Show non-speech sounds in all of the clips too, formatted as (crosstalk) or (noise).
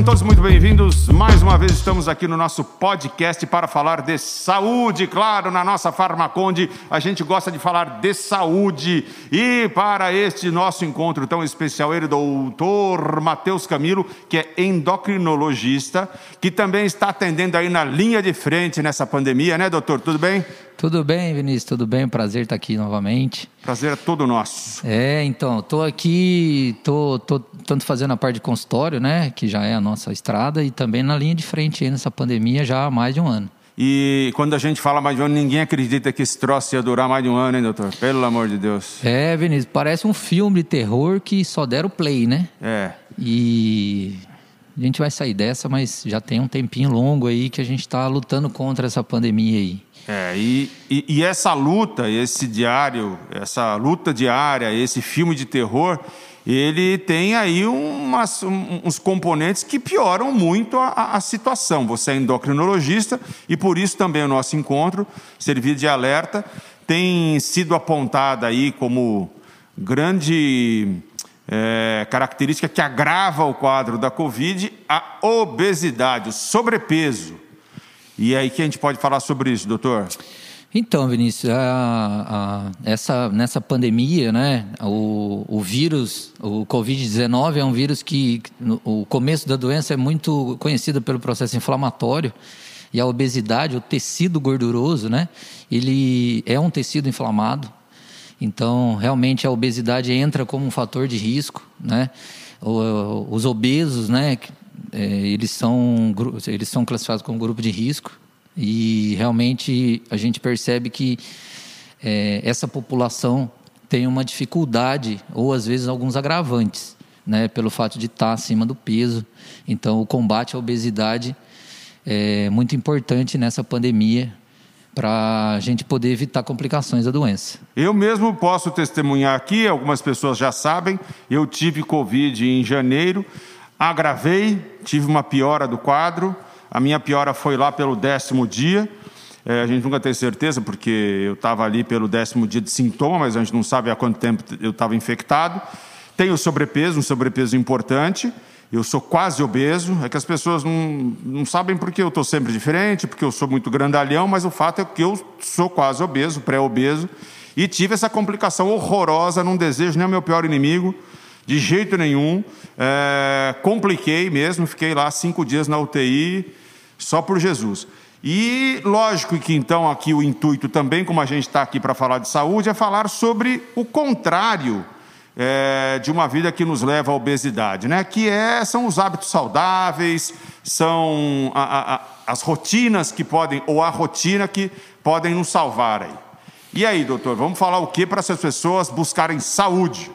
Sejam todos muito bem-vindos. Mais uma vez estamos aqui no nosso podcast para falar de saúde. Claro, na nossa Farmaconde a gente gosta de falar de saúde. E para este nosso encontro tão especial, ele, doutor Matheus Camilo, que é endocrinologista, que também está atendendo aí na linha de frente nessa pandemia, né, doutor? Tudo bem? Tudo bem, Vinícius, tudo bem? Prazer estar aqui novamente. Prazer é todo nosso. É, então, estou aqui, tô, tô tanto fazendo a parte de consultório, né, que já é a nossa estrada, e também na linha de frente aí nessa pandemia já há mais de um ano. E quando a gente fala mais de um ano, ninguém acredita que esse troço ia durar mais de um ano, hein, doutor? Pelo amor de Deus. É, Vinícius, parece um filme de terror que só deram play, né? É. E a gente vai sair dessa, mas já tem um tempinho longo aí que a gente está lutando contra essa pandemia aí. É, e, e, e, essa luta, esse diário, essa luta diária, esse filme de terror, ele tem aí umas, uns componentes que pioram muito a, a, situação. Você é endocrinologista e por isso também o nosso encontro, servir de alerta, tem sido apontada aí como grande é, característica que agrava o quadro da Covid, a obesidade, o sobrepeso. E aí que a gente pode falar sobre isso, doutor? Então, Vinícius, a, a, essa, nessa pandemia, né, o, o vírus, o Covid-19 é um vírus que no, o começo da doença é muito conhecido pelo processo inflamatório e a obesidade, o tecido gorduroso, né, ele é um tecido inflamado. Então, realmente a obesidade entra como um fator de risco, né? Os obesos, né, é, eles, são, eles são classificados como grupo de risco e realmente a gente percebe que é, essa população tem uma dificuldade ou às vezes alguns agravantes, né, pelo fato de estar acima do peso. Então, o combate à obesidade é muito importante nessa pandemia para a gente poder evitar complicações da doença. Eu mesmo posso testemunhar aqui, algumas pessoas já sabem, eu tive Covid em janeiro Agravei, tive uma piora do quadro. A minha piora foi lá pelo décimo dia. É, a gente nunca tem certeza, porque eu estava ali pelo décimo dia de sintoma, mas a gente não sabe há quanto tempo eu estava infectado. Tenho sobrepeso, um sobrepeso importante. Eu sou quase obeso. É que as pessoas não, não sabem porque eu estou sempre diferente, porque eu sou muito grandalhão, mas o fato é que eu sou quase obeso, pré-obeso. E tive essa complicação horrorosa, não desejo nem o meu pior inimigo de jeito nenhum. É, compliquei mesmo, fiquei lá cinco dias na UTI, só por Jesus. E lógico que então aqui o intuito também, como a gente está aqui para falar de saúde, é falar sobre o contrário é, de uma vida que nos leva à obesidade, né? Que é, são os hábitos saudáveis, são a, a, as rotinas que podem, ou a rotina que podem nos salvar aí. E aí, doutor, vamos falar o que para essas pessoas buscarem saúde?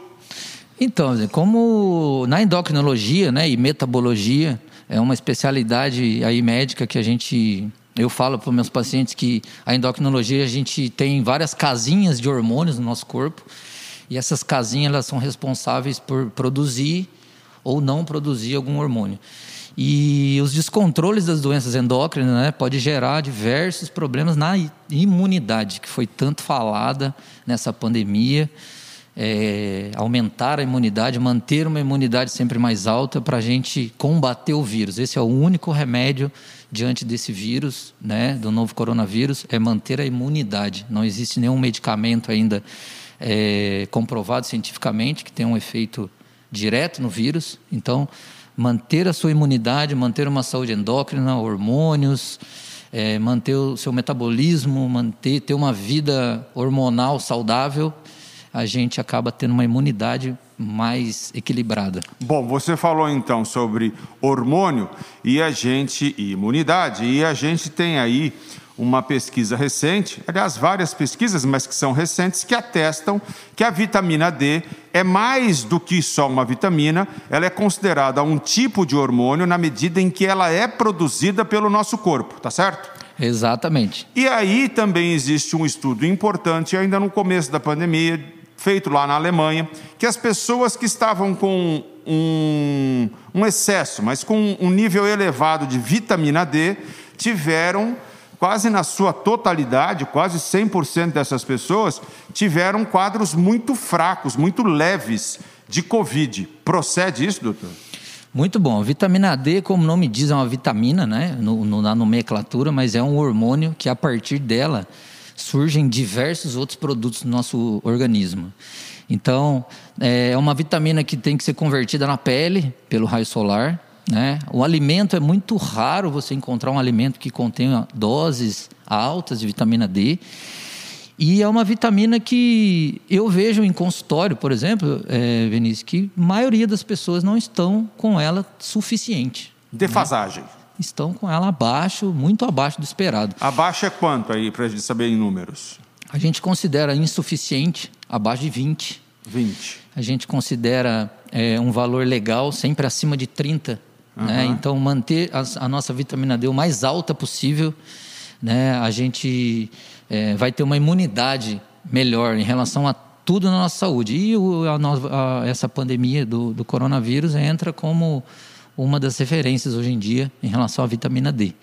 Então, como na endocrinologia né, e metabologia, é uma especialidade aí médica que a gente. Eu falo para meus pacientes que a endocrinologia a gente tem várias casinhas de hormônios no nosso corpo e essas casinhas elas são responsáveis por produzir ou não produzir algum hormônio. E os descontroles das doenças endócrinas né, pode gerar diversos problemas na imunidade, que foi tanto falada nessa pandemia é, aumentar a imunidade, manter uma imunidade sempre mais alta para a gente combater o vírus. Esse é o único remédio diante desse vírus, né, do novo coronavírus, é manter a imunidade. Não existe nenhum medicamento ainda é, comprovado cientificamente que tenha um efeito direto no vírus. Então, manter a sua imunidade, manter uma saúde endócrina, hormônios, é, manter o seu metabolismo, manter ter uma vida hormonal saudável a gente acaba tendo uma imunidade mais equilibrada. Bom, você falou então sobre hormônio e a gente e imunidade e a gente tem aí uma pesquisa recente, aliás, várias pesquisas, mas que são recentes, que atestam que a vitamina D é mais do que só uma vitamina, ela é considerada um tipo de hormônio na medida em que ela é produzida pelo nosso corpo, tá certo? Exatamente. E aí também existe um estudo importante, ainda no começo da pandemia, feito lá na Alemanha, que as pessoas que estavam com um, um excesso, mas com um nível elevado de vitamina D, tiveram quase na sua totalidade, quase 100% dessas pessoas tiveram quadros muito fracos, muito leves de Covid. Procede isso, doutor? Muito bom. Vitamina D, como o nome diz, é uma vitamina, né? No, no, na nomenclatura, mas é um hormônio que a partir dela surgem diversos outros produtos no nosso organismo. Então, é uma vitamina que tem que ser convertida na pele pelo raio solar. Né? O alimento é muito raro você encontrar um alimento que contenha doses altas de vitamina D. E é uma vitamina que eu vejo em consultório, por exemplo, é, Vinícius, que a maioria das pessoas não estão com ela suficiente. Defasagem. Né? Estão com ela abaixo, muito abaixo do esperado. Abaixo é quanto aí, para a gente saber em números? A gente considera insuficiente abaixo de 20. 20. A gente considera é, um valor legal sempre acima de 30. Uhum. Né? Então, manter a, a nossa vitamina D o mais alta possível, né? a gente é, vai ter uma imunidade melhor em relação a tudo na nossa saúde. E o, a, a, essa pandemia do, do coronavírus entra como uma das referências hoje em dia em relação à vitamina D.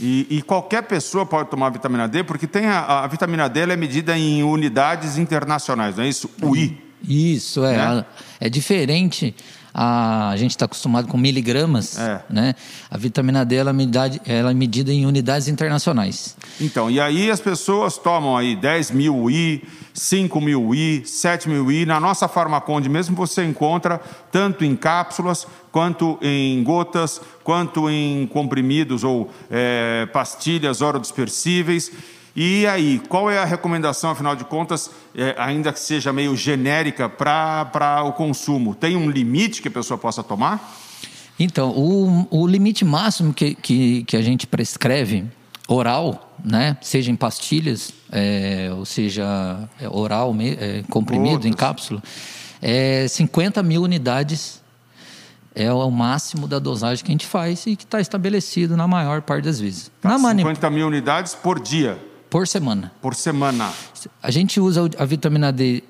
E, e, qualquer pessoa pode tomar vitamina D, porque tem a, a vitamina D é medida em unidades internacionais, não é isso? UI. Isso, é. Né? É diferente a, a gente está acostumado com miligramas, é. né? A vitamina D ela é, medida, ela é medida em unidades internacionais. Então, e aí as pessoas tomam aí 10 mil I, 5 mil I, 7 mil I. Na nossa Farmaconde mesmo você encontra tanto em cápsulas, quanto em gotas, quanto em comprimidos ou é, pastilhas orodispersíveis. E aí, qual é a recomendação, afinal de contas, é, ainda que seja meio genérica, para o consumo? Tem um limite que a pessoa possa tomar? Então, o, o limite máximo que, que, que a gente prescreve oral, né, seja em pastilhas, é, ou seja é, oral, é, comprimido, Outras. em cápsula, é 50 mil unidades é o máximo da dosagem que a gente faz e que está estabelecido na maior parte das vezes. Tá, 50 mil unidades por dia? Por semana. Por semana. A gente usa a vitamina D,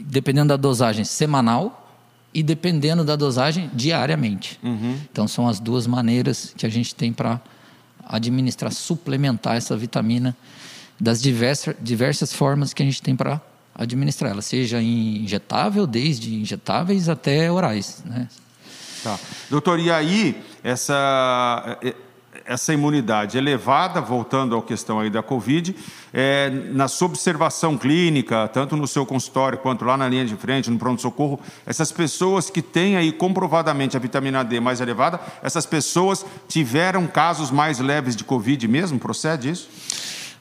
dependendo da dosagem, semanal e dependendo da dosagem, diariamente. Uhum. Então, são as duas maneiras que a gente tem para administrar, suplementar essa vitamina das diversas, diversas formas que a gente tem para administrar ela, seja injetável, desde injetáveis até orais. Né? Tá. Doutor, e aí, essa essa imunidade elevada, voltando à questão aí da Covid, é, na sua observação clínica, tanto no seu consultório quanto lá na linha de frente, no pronto-socorro, essas pessoas que têm aí comprovadamente a vitamina D mais elevada, essas pessoas tiveram casos mais leves de Covid mesmo? Procede isso?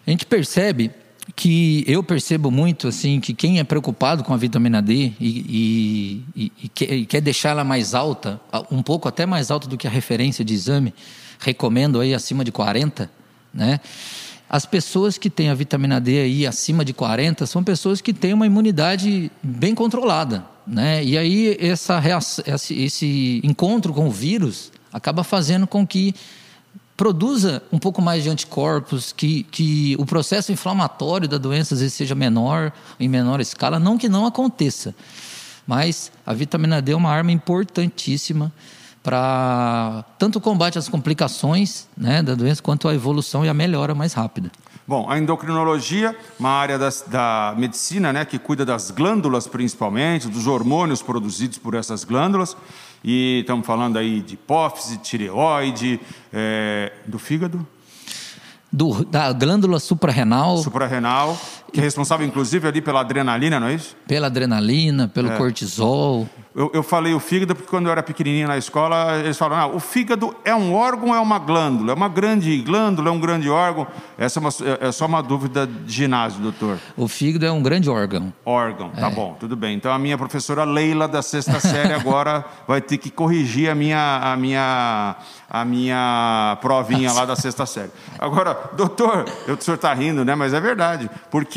A gente percebe que eu percebo muito assim que quem é preocupado com a vitamina D e, e, e, e quer deixar ela mais alta, um pouco até mais alta do que a referência de exame, recomendo aí acima de 40, né? As pessoas que têm a vitamina D aí acima de 40 são pessoas que têm uma imunidade bem controlada, né? E aí essa esse encontro com o vírus acaba fazendo com que produza um pouco mais de anticorpos, que, que o processo inflamatório da doença às vezes seja menor, em menor escala, não que não aconteça. Mas a vitamina D é uma arma importantíssima para tanto o combate às complicações né, da doença quanto a evolução e a melhora mais rápida. Bom, a endocrinologia, uma área das, da medicina né, que cuida das glândulas principalmente, dos hormônios produzidos por essas glândulas. E estamos falando aí de hipófise, tireoide, é, do fígado. Do, da glândula suprarrenal. Suprarrenal, que é responsável inclusive ali pela adrenalina, não é isso? Pela adrenalina, pelo é. cortisol. Eu, eu, falei o fígado porque quando eu era pequenininho na escola, eles falaram, ah, o fígado é um órgão ou é uma glândula? É uma grande glândula, é um grande órgão? Essa é, uma, é, é só uma dúvida de ginásio, doutor. O fígado é um grande órgão. Órgão, tá é. bom, tudo bem. Então a minha professora Leila da sexta série agora (laughs) vai ter que corrigir a minha, a minha, a minha provinha lá da sexta série. Agora, doutor, eu, o senhor está rindo, né? Mas é verdade, porque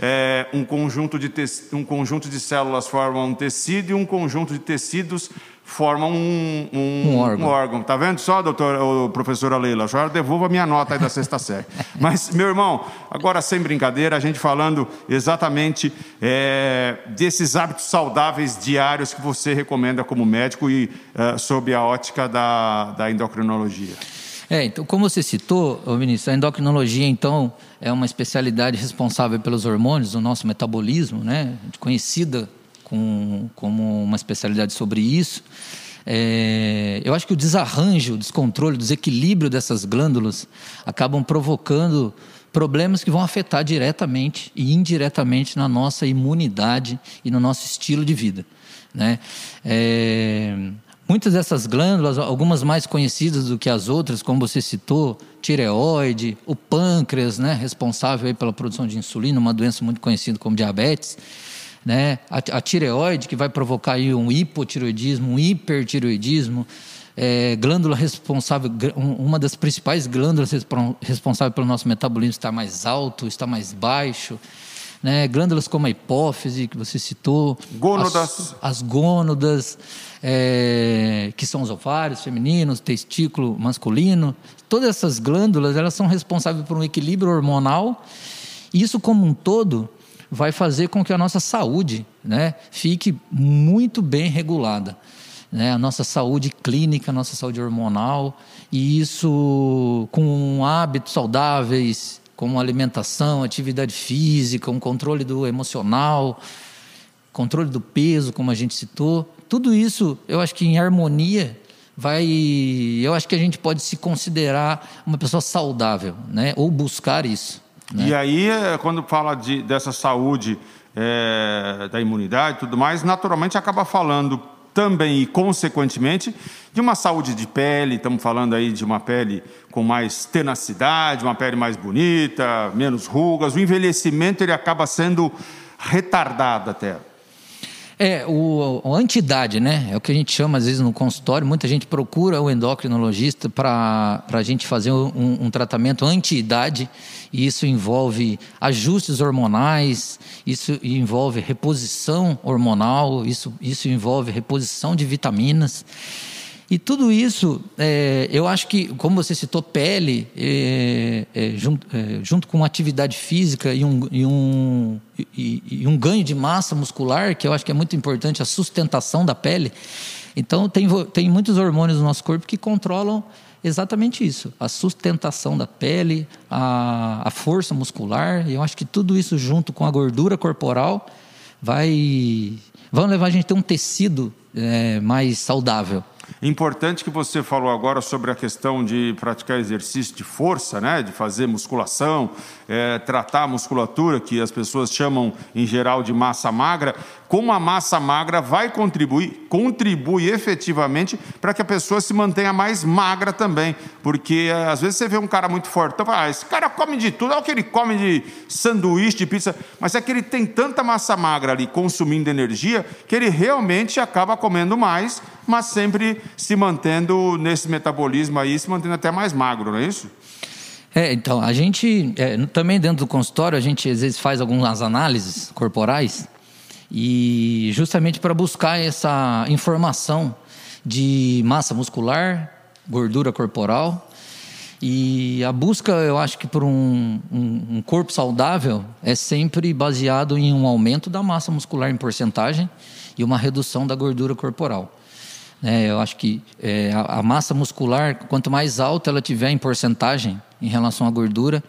é, um, conjunto de um conjunto de células forma um tecido e um conjunto de tecidos forma um, um, um, órgão. um órgão. Tá vendo só, doutor, professora Leila? Senhora devolva a minha nota aí da sexta série. (laughs) Mas, meu irmão, agora sem brincadeira, a gente falando exatamente é, desses hábitos saudáveis diários que você recomenda como médico e é, sob a ótica da, da endocrinologia. É, então, como você citou, ministro, a endocrinologia, então, é uma especialidade responsável pelos hormônios, do nosso metabolismo, né? Conhecida com, como uma especialidade sobre isso. É, eu acho que o desarranjo, o descontrole, o desequilíbrio dessas glândulas acabam provocando problemas que vão afetar diretamente e indiretamente na nossa imunidade e no nosso estilo de vida. Né? É, muitas dessas glândulas, algumas mais conhecidas do que as outras, como você citou, tireoide, o pâncreas, né, responsável pela produção de insulina, uma doença muito conhecida como diabetes, né? A, a tireoide, que vai provocar aí um hipotireoidismo, um hipertireoidismo, é, glândula responsável, uma das principais glândulas responsáveis pelo nosso metabolismo está mais alto, está mais baixo. Né? Glândulas como a hipófise, que você citou. Gônadas. As, as gônadas, é, que são os ovários femininos, testículo masculino. Todas essas glândulas, elas são responsáveis por um equilíbrio hormonal. Isso como um todo vai fazer com que a nossa saúde né, fique muito bem regulada. Né, a nossa saúde clínica, a nossa saúde hormonal, e isso com hábitos saudáveis, como alimentação, atividade física, um controle do emocional, controle do peso, como a gente citou, tudo isso eu acho que em harmonia vai. Eu acho que a gente pode se considerar uma pessoa saudável, né? ou buscar isso. Né? E aí, é, quando fala de, dessa saúde, é, da imunidade e tudo mais, naturalmente acaba falando também e consequentemente de uma saúde de pele, estamos falando aí de uma pele com mais tenacidade, uma pele mais bonita, menos rugas, o envelhecimento ele acaba sendo retardado até. É, o, o anti-idade, né? É o que a gente chama às vezes no consultório. Muita gente procura o endocrinologista para a gente fazer um, um tratamento anti-idade. E isso envolve ajustes hormonais, isso envolve reposição hormonal, isso, isso envolve reposição de vitaminas. E tudo isso, é, eu acho que, como você citou, pele, é, é, junto, é, junto, com atividade física e um, e, um, e, e um ganho de massa muscular, que eu acho que é muito importante, a sustentação da pele. Então, tem, tem muitos hormônios no nosso corpo que controlam exatamente isso: a sustentação da pele, a, a força muscular. Eu acho que tudo isso, junto com a gordura corporal, vai, vão levar a gente a ter um tecido é, mais saudável. Importante que você falou agora sobre a questão de praticar exercício de força, né? de fazer musculação, é, tratar a musculatura, que as pessoas chamam em geral de massa magra, como a massa magra vai contribuir, contribui efetivamente para que a pessoa se mantenha mais magra também. Porque eh, às vezes você vê um cara muito forte, então, ah, esse cara come de tudo, é o que ele come de sanduíche, de pizza, mas é que ele tem tanta massa magra ali consumindo energia que ele realmente acaba comendo mais, mas sempre se mantendo nesse metabolismo aí, se mantendo até mais magro, não é isso? É, então, a gente, é, também dentro do consultório, a gente às vezes faz algumas análises corporais e justamente para buscar essa informação de massa muscular, gordura corporal. E a busca, eu acho que por um, um, um corpo saudável é sempre baseado em um aumento da massa muscular em porcentagem e uma redução da gordura corporal. É, eu acho que é, a, a, massa muscular, quanto mais alta ela tiver em porcentagem em relação à gordura,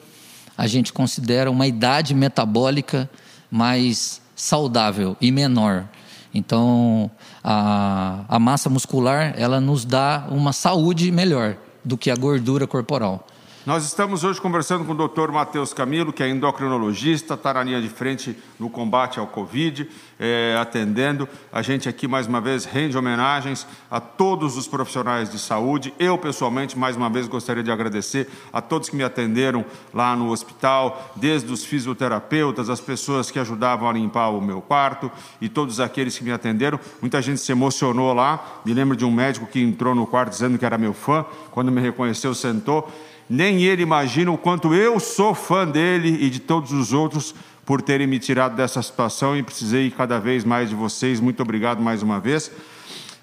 a gente considera uma idade metabólica mais saudável e menor. Então, a, a massa muscular ela nos dá uma saúde melhor do que a gordura corporal. Nós estamos hoje conversando com o Dr. Matheus Camilo, que é endocrinologista, está na linha de frente no combate ao Covid, é, atendendo. A gente aqui, mais uma vez, rende homenagens a todos os profissionais de saúde. Eu, pessoalmente, mais uma vez, gostaria de agradecer a todos que me atenderam lá no hospital, desde os fisioterapeutas, as pessoas que ajudavam a limpar o meu quarto e todos aqueles que me atenderam. Muita gente se emocionou lá. Me lembro de um médico que entrou no quarto dizendo que era meu fã. Quando me reconheceu, sentou nem ele imagina o quanto eu sou fã dele e de todos os outros por terem me tirado dessa situação e precisei cada vez mais de vocês. Muito obrigado mais uma vez.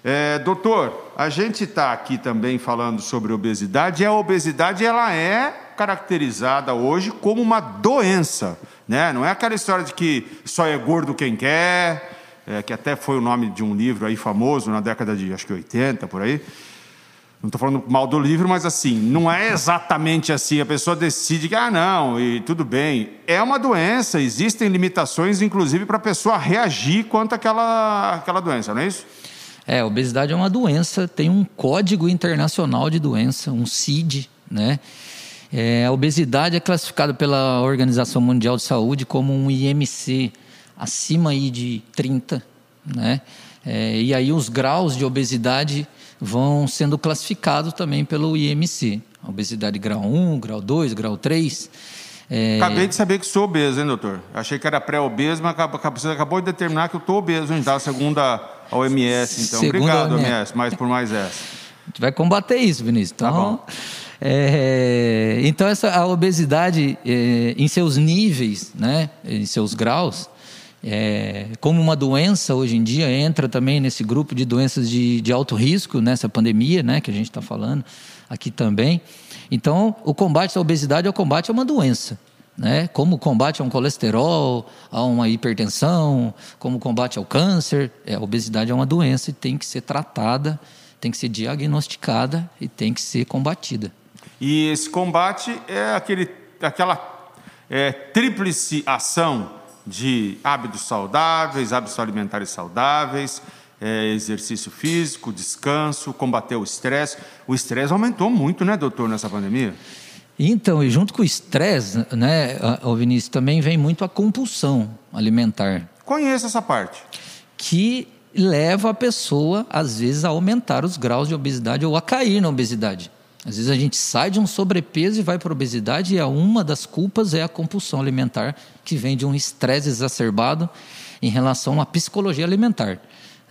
É, doutor, a gente está aqui também falando sobre obesidade e a obesidade ela é caracterizada hoje como uma doença, né? Não é aquela história de que só é gordo quem quer, é, que até foi o nome de um livro aí famoso na década de acho que 80 por aí. Não estou falando mal do livro, mas assim, não é exatamente assim. A pessoa decide que, ah, não, e tudo bem. É uma doença, existem limitações, inclusive, para a pessoa reagir quanto àquela, àquela doença, não é isso? É, a obesidade é uma doença, tem um código internacional de doença, um CID, né? É, a obesidade é classificada pela Organização Mundial de Saúde como um IMC acima aí de 30, né? É, e aí os graus de obesidade vão sendo classificados também pelo IMC. Obesidade grau 1, grau 2, grau 3. É... Acabei de saber que sou obeso, hein, doutor? Achei que era pré-obeso, mas você acabou de determinar que eu estou obeso, hein? Da segunda a OMS, então. Segunda Obrigado, OMS. OMS, mais por mais essa. A gente vai combater isso, Vinícius. Tá então, tá é, então essa, a obesidade é, em seus níveis, né, em seus graus, é, como uma doença hoje em dia entra também nesse grupo de doenças de, de alto risco nessa pandemia, né, que a gente está falando aqui também. Então, o combate à obesidade é o combate a uma doença, né? Como combate a um colesterol, a uma hipertensão, como combate ao câncer, é, a obesidade é uma doença e tem que ser tratada, tem que ser diagnosticada e tem que ser combatida. E esse combate é aquele, aquela é, tríplice ação de hábitos saudáveis, hábitos alimentares saudáveis, é, exercício físico, descanso, combater o estresse. O estresse aumentou muito, né, doutor, nessa pandemia? Então, e junto com o estresse, né, o Vinícius, também vem muito a compulsão alimentar. Conheço essa parte. Que leva a pessoa, às vezes, a aumentar os graus de obesidade ou a cair na obesidade. Às vezes a gente sai de um sobrepeso e vai para a obesidade, e uma das culpas é a compulsão alimentar, que vem de um estresse exacerbado em relação à psicologia alimentar.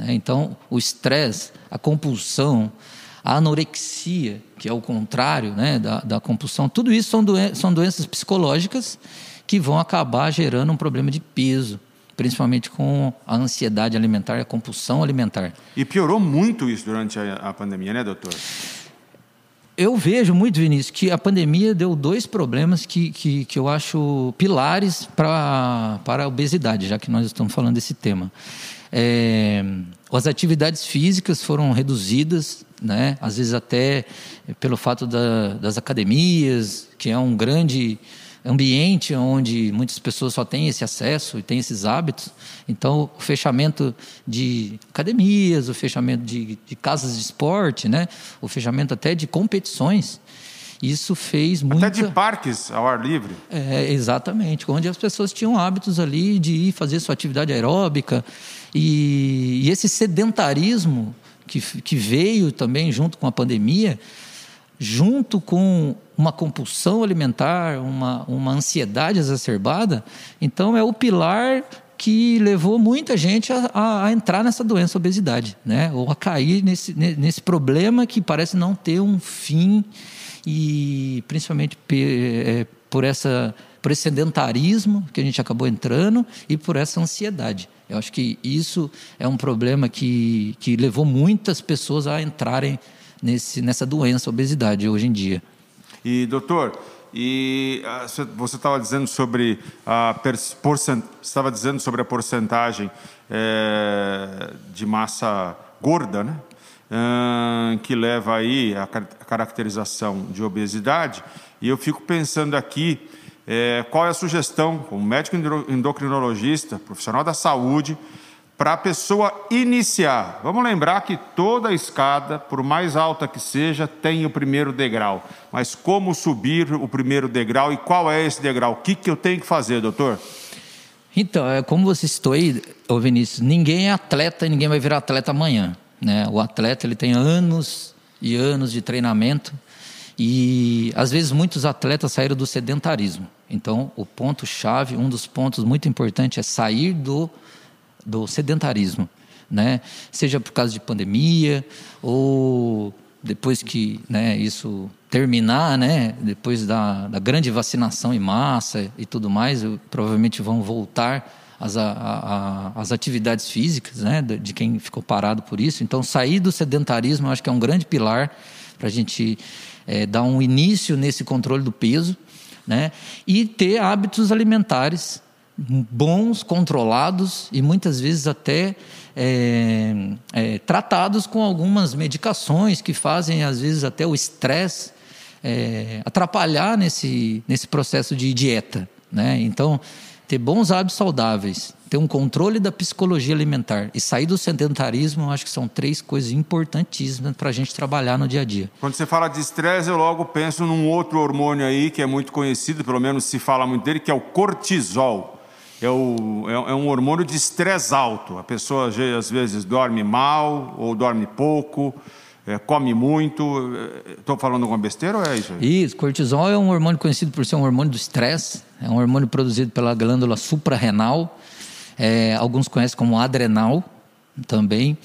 É, então, o estresse, a compulsão, a anorexia, que é o contrário né, da, da compulsão, tudo isso são, doen são doenças psicológicas que vão acabar gerando um problema de peso, principalmente com a ansiedade alimentar e a compulsão alimentar. E piorou muito isso durante a, a pandemia, né, doutor? Eu vejo muito, Vinícius, que a pandemia deu dois problemas que, que, que eu acho pilares para, a obesidade, já que nós estamos falando desse tema. É, as atividades físicas foram reduzidas, né? às vezes até pelo fato da, das academias, que é um grande ambiente onde muitas pessoas só têm esse acesso e têm esses hábitos. Então, o fechamento de academias, o fechamento de, de casas de esporte, né? o fechamento até de competições, isso fez muito. Até de parques ao ar livre. É, exatamente, onde as pessoas tinham hábitos ali de ir fazer sua atividade aeróbica. E, e esse sedentarismo que, que veio também junto com a pandemia junto com uma compulsão alimentar, uma, uma ansiedade exacerbada, então é o pilar que levou muita gente a, a, a, entrar nessa doença, obesidade, né? ou a cair nesse, nesse problema que parece não ter um fim, e principalmente é, por, essa, por esse sedentarismo que a gente acabou entrando e por essa ansiedade. Eu acho que isso é um problema que, que levou muitas pessoas a entrarem nesse, nessa doença, obesidade, hoje em dia. E, doutor, e ah, você estava dizendo sobre a estava dizendo sobre a porcentagem é, de massa gorda, né? que leva aí a caracterização de obesidade. E eu fico pensando aqui é, qual é a sugestão, como médico endocrinologista, profissional da saúde, para a pessoa iniciar. Vamos lembrar que toda escada, por mais alta que seja, tem o primeiro degrau. Mas como subir o primeiro degrau e qual é esse degrau? O que, que eu tenho que fazer, doutor? Então, é como você citou aí, ô Vinícius, ninguém é atleta e ninguém vai virar atleta amanhã. Né? O atleta ele tem anos e anos de treinamento e às vezes muitos atletas saíram do sedentarismo. Então, o ponto chave, um dos pontos muito importantes é sair do do sedentarismo, né? Seja por causa de pandemia ou depois que né, isso terminar, né, depois da, da, grande vacinação em massa e tudo mais, provavelmente vão voltar as, a, a, as atividades físicas né, de, de, quem ficou parado por isso. Então, sair do sedentarismo, eu acho que é um grande pilar para a gente é, dar um início nesse controle do peso né, e ter hábitos alimentares bons, controlados e muitas vezes até é, é, tratados com algumas medicações que fazem, às vezes, até o estresse é, atrapalhar nesse, nesse processo de dieta. Né? Então, ter bons hábitos saudáveis, ter um controle da psicologia alimentar e sair do sedentarismo, eu acho que são três coisas importantíssimas para a gente trabalhar no dia a dia. Quando você fala de estresse, eu logo penso num outro hormônio aí que é muito conhecido, pelo menos se fala muito dele, que é o cortisol. É, o, é, é um hormônio de estresse alto. A pessoa às vezes dorme mal ou dorme pouco. É, come muito. Estou falando alguma besteira ou é isso? Isso, cortisol é um hormônio conhecido por ser um hormônio do estresse, é um hormônio produzido pela glândula suprarrenal é, alguns conhecem como adrenal também.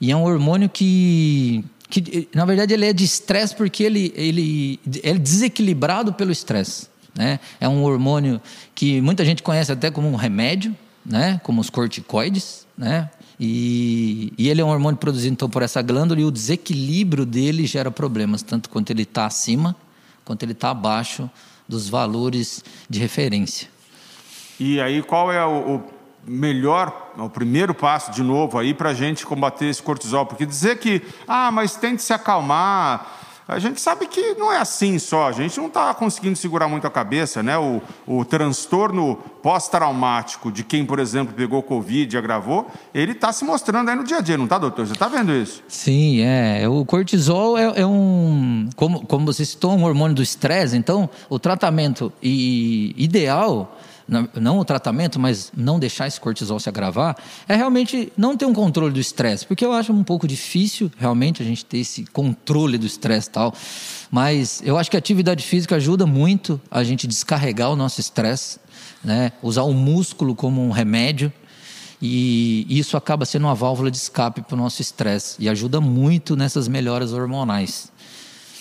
E é um hormônio que, que na verdade, ele é de estresse porque ele, ele, ele é desequilibrado pelo estresse. Né? É um hormônio que muita gente conhece até como um remédio, né? como os corticoides, né? E, e, ele é um hormônio produzido então por essa glândula e o desequilíbrio dele gera problemas, tanto quanto ele está acima quanto ele está abaixo dos valores de referência. E aí qual é o, o melhor, o primeiro passo de novo aí para a gente combater esse cortisol? Porque dizer que, ah, mas tente se acalmar, a gente sabe que não é assim só, a gente não está conseguindo segurar muito a cabeça, né? O, o transtorno pós-traumático de quem, por exemplo, pegou Covid e agravou, ele está se mostrando aí no dia a dia, não está, doutor? Você está vendo isso? Sim, é. O cortisol é, é, um. Como, como você citou, um hormônio do estresse, então o tratamento ideal não o tratamento, mas não deixar esse cortisol se agravar, é realmente não ter um controle do estresse, porque eu acho um pouco difícil realmente a gente ter esse controle do estresse tal. Mas eu acho que a atividade física ajuda muito a gente descarregar o nosso estresse, né? usar o músculo como um remédio. E isso acaba sendo uma válvula de escape para o nosso estresse e ajuda muito nessas melhoras hormonais.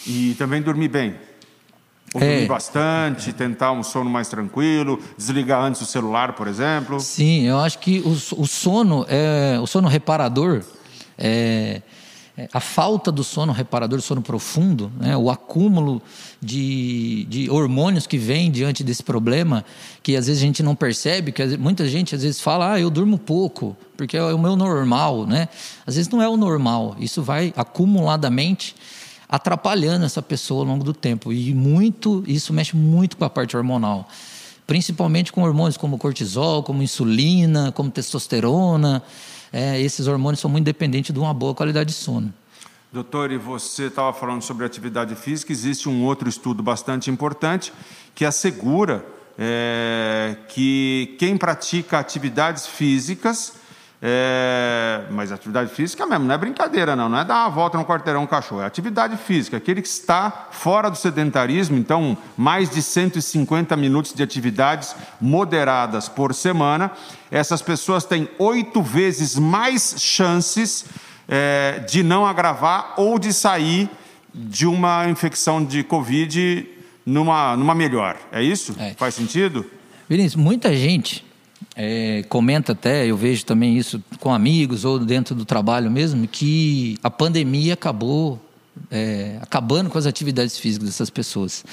E também dormir bem. Dormir é. bastante, tentar um sono mais tranquilo, desligar antes o celular, por exemplo. Sim, eu acho que o, o sono, é, o sono reparador, é, é, a falta do sono reparador, sono profundo, né, o acúmulo de, de hormônios que vem diante desse problema, que às vezes a gente não percebe, que muita gente às vezes fala, ah, eu durmo pouco, porque é o meu normal, né? Às vezes não é o normal, isso vai acumuladamente atrapalhando essa pessoa ao longo do tempo. E muito, isso mexe muito com a parte hormonal. Principalmente com hormônios como cortisol, como insulina, como testosterona. É, esses hormônios são muito dependentes de uma boa qualidade de sono. Doutor, e você estava falando sobre atividade física, existe um outro estudo bastante importante que assegura é, que quem pratica atividades físicas é, mas atividade física mesmo, não é brincadeira, não. Não é dar uma volta no quarteirão cachorro. É atividade física. Aquele que está fora do sedentarismo, então, mais de 150 minutos de atividades moderadas por semana. Essas pessoas têm oito vezes mais chances é, de não agravar ou de sair de uma infecção de Covid numa, numa melhor. É isso? É. Faz sentido? Vinícius, muita gente é, comenta até, eu vejo também isso com amigos ou dentro do trabalho mesmo, que a pandemia acabou é, acabando com as atividades físicas dessas pessoas.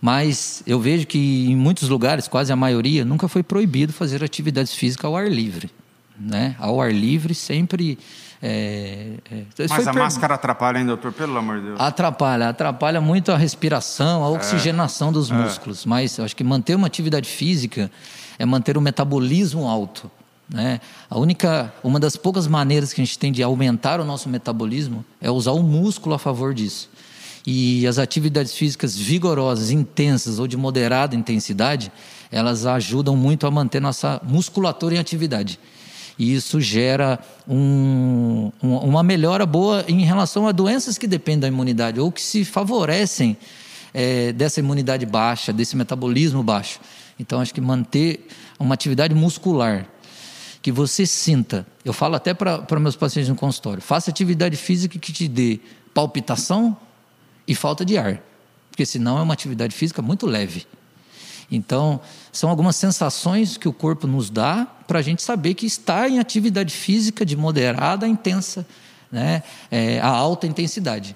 Mas eu vejo que em muitos lugares, quase a maioria, nunca foi proibido fazer atividades físicas ao ar livre. Né? Ao ar livre sempre. É, é, Mas a per... máscara atrapalha, hein, doutor? Pelo amor de Deus. Atrapalha, atrapalha muito a respiração, a é. oxigenação dos é. músculos. Mas eu acho que manter uma atividade física é manter o metabolismo alto. Né? A única, uma das poucas maneiras que a gente tem de aumentar o nosso metabolismo é usar o músculo a favor disso. E as atividades físicas vigorosas, intensas ou de moderada intensidade, elas ajudam muito a manter nossa musculatura em atividade. E isso gera um, uma melhora boa em relação a doenças que dependem da imunidade ou que se favorecem é, dessa imunidade baixa, desse metabolismo baixo. Então, acho que manter uma atividade muscular que você sinta. Eu falo até para meus pacientes no consultório: faça atividade física que te dê palpitação e falta de ar, porque senão é uma atividade física muito leve. Então, são algumas sensações que o corpo nos dá para a gente saber que está em atividade física de moderada a intensa, né? É, a alta intensidade.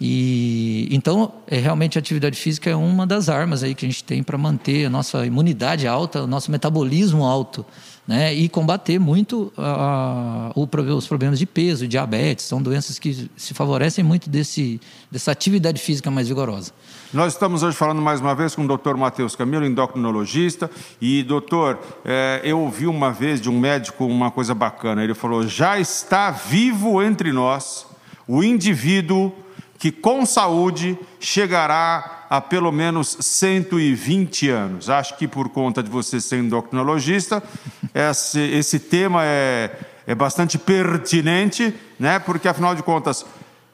E então, é, realmente a atividade física é uma das armas aí que a gente tem para manter a nossa imunidade alta, o nosso metabolismo alto, né, e combater muito a, os problemas de peso, diabetes, são doenças que se favorecem muito desse, dessa atividade física mais vigorosa. Nós estamos hoje falando mais uma vez com o Dr. Matheus Camilo, endocrinologista, e doutor, é, eu ouvi uma vez de um médico uma coisa bacana, ele falou, já está vivo entre nós o indivíduo que com saúde chegará a pelo menos 120 anos. Acho que por conta de você ser endocrinologista, (laughs) esse, esse tema é, é bastante pertinente, né? porque afinal de contas,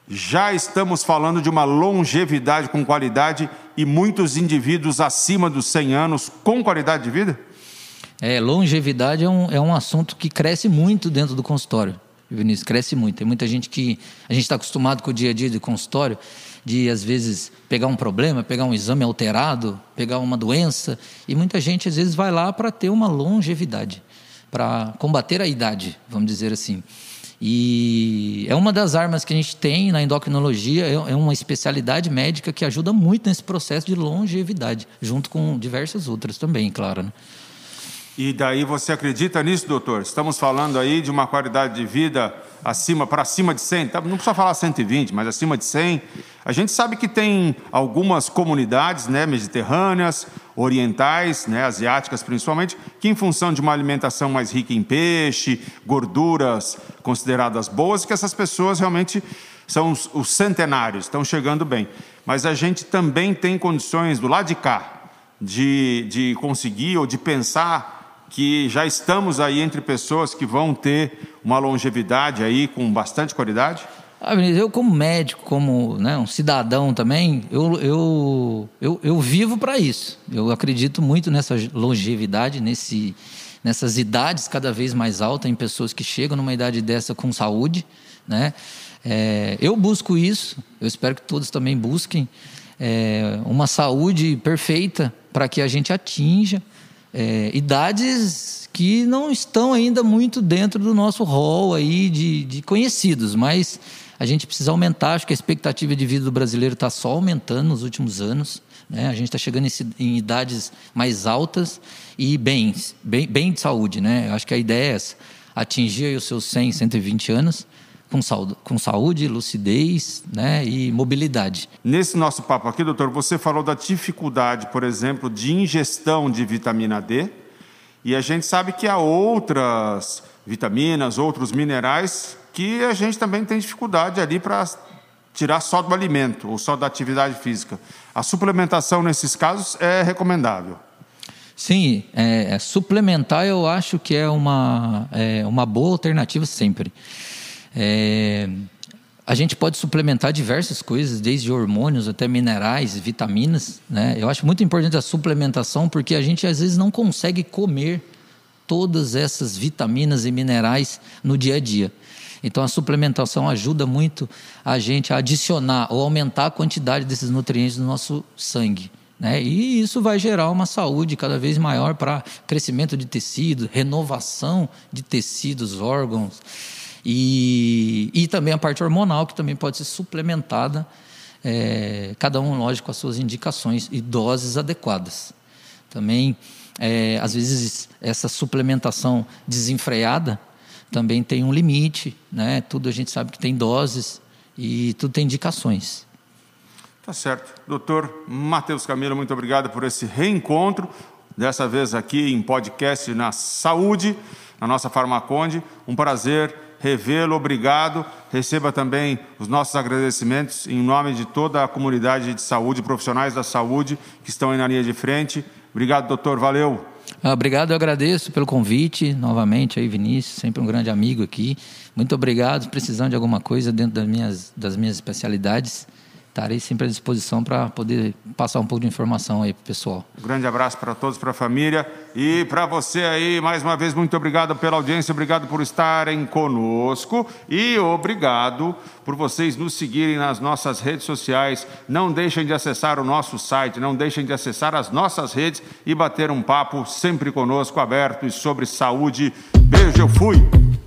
já estamos falando de uma longevidade com qualidade e muitos indivíduos acima dos 100 anos com qualidade de vida? É, longevidade é um, é um assunto que cresce muito dentro do consultório. Vinícius, cresce muito. Tem muita gente que a gente está acostumado com o dia a dia de consultório, de às vezes pegar um problema, pegar um exame alterado, pegar uma doença, e muita gente às vezes vai lá para ter uma longevidade, para combater a idade, vamos dizer assim. E é uma das armas que a gente tem na endocrinologia, é, é uma especialidade médica que ajuda muito nesse processo de longevidade, junto com diversas outras também, claro. Né? E daí você acredita nisso, doutor? Estamos falando aí de uma qualidade de vida acima, para acima de 100, tá? não precisa falar 120, mas acima de 100. A gente sabe que tem algumas comunidades né, mediterrâneas, orientais, né, asiáticas principalmente, que em função de uma alimentação mais rica em peixe, gorduras consideradas boas, que essas pessoas realmente são os, os centenários, estão chegando bem. Mas a gente também tem condições do lado de cá de, de conseguir ou de pensar que já estamos aí entre pessoas que vão ter uma longevidade aí com bastante qualidade? Ah, eu como médico, como né, um cidadão também, eu, eu, eu, eu vivo para isso. Eu acredito muito nessa longevidade, nesse, nessas idades cada vez mais altas, em pessoas que chegam numa idade dessa com saúde. Né? É, eu busco isso, eu espero que todos também busquem é, uma saúde perfeita para que a gente atinja é, idades que não estão ainda muito dentro do nosso rol aí de, de conhecidos, mas a gente precisa aumentar. Acho que a expectativa de vida do brasileiro está só aumentando nos últimos anos. Né? A gente está chegando em, idades mais altas e bem, bem, bem de saúde. Né? Acho que a ideia é essa, atingir os seus 100, 120 anos com saúde, com saúde, lucidez né, e mobilidade. Nesse nosso papo aqui, doutor, você falou da dificuldade, por exemplo, de ingestão de vitamina D, e a gente sabe que há outras vitaminas, outros minerais que a gente também tem dificuldade ali para tirar só do alimento ou só da atividade física. A suplementação nesses casos é recomendável. Sim, é, é suplementar eu acho que é uma, é uma boa alternativa sempre. É, a gente pode suplementar diversas coisas, desde hormônios até minerais, vitaminas. Né? Eu acho muito importante a suplementação, porque a gente às vezes não consegue comer todas essas vitaminas e minerais no dia a dia. Então a suplementação ajuda muito a gente a adicionar ou aumentar a quantidade desses nutrientes no nosso sangue. Né? E isso vai gerar uma saúde cada vez maior para crescimento de tecido, renovação de tecidos, órgãos. E, e também a parte hormonal, que também pode ser suplementada, é, cada um, lógico, com as suas indicações e doses adequadas. Também, é, às vezes, essa suplementação desenfreada também tem um limite, né? Tudo a gente sabe que tem doses e tudo tem indicações. Tá certo. Doutor Matheus Camilo, muito obrigado por esse reencontro, dessa vez aqui em podcast na Saúde, na nossa Farmaconde. Um prazer revê-lo, obrigado. Receba também os nossos agradecimentos em nome de toda a comunidade de saúde, profissionais da saúde que estão aí na linha de frente. Obrigado, doutor, valeu. Ah, obrigado, eu agradeço pelo convite novamente aí, Vinícius, sempre um grande amigo aqui. Muito obrigado. Precisando de alguma coisa dentro das minhas, das minhas especialidades, estarei sempre à disposição para poder passar um pouco de informação aí para o pessoal. Um grande abraço para todos, para a família e para você aí, mais uma vez, muito obrigado pela audiência, obrigado por estarem conosco e obrigado por vocês nos seguirem nas nossas redes sociais. Não deixem de acessar o nosso site, não deixem de acessar as nossas redes e bater um papo sempre conosco, aberto e sobre saúde. Beijo, eu fui!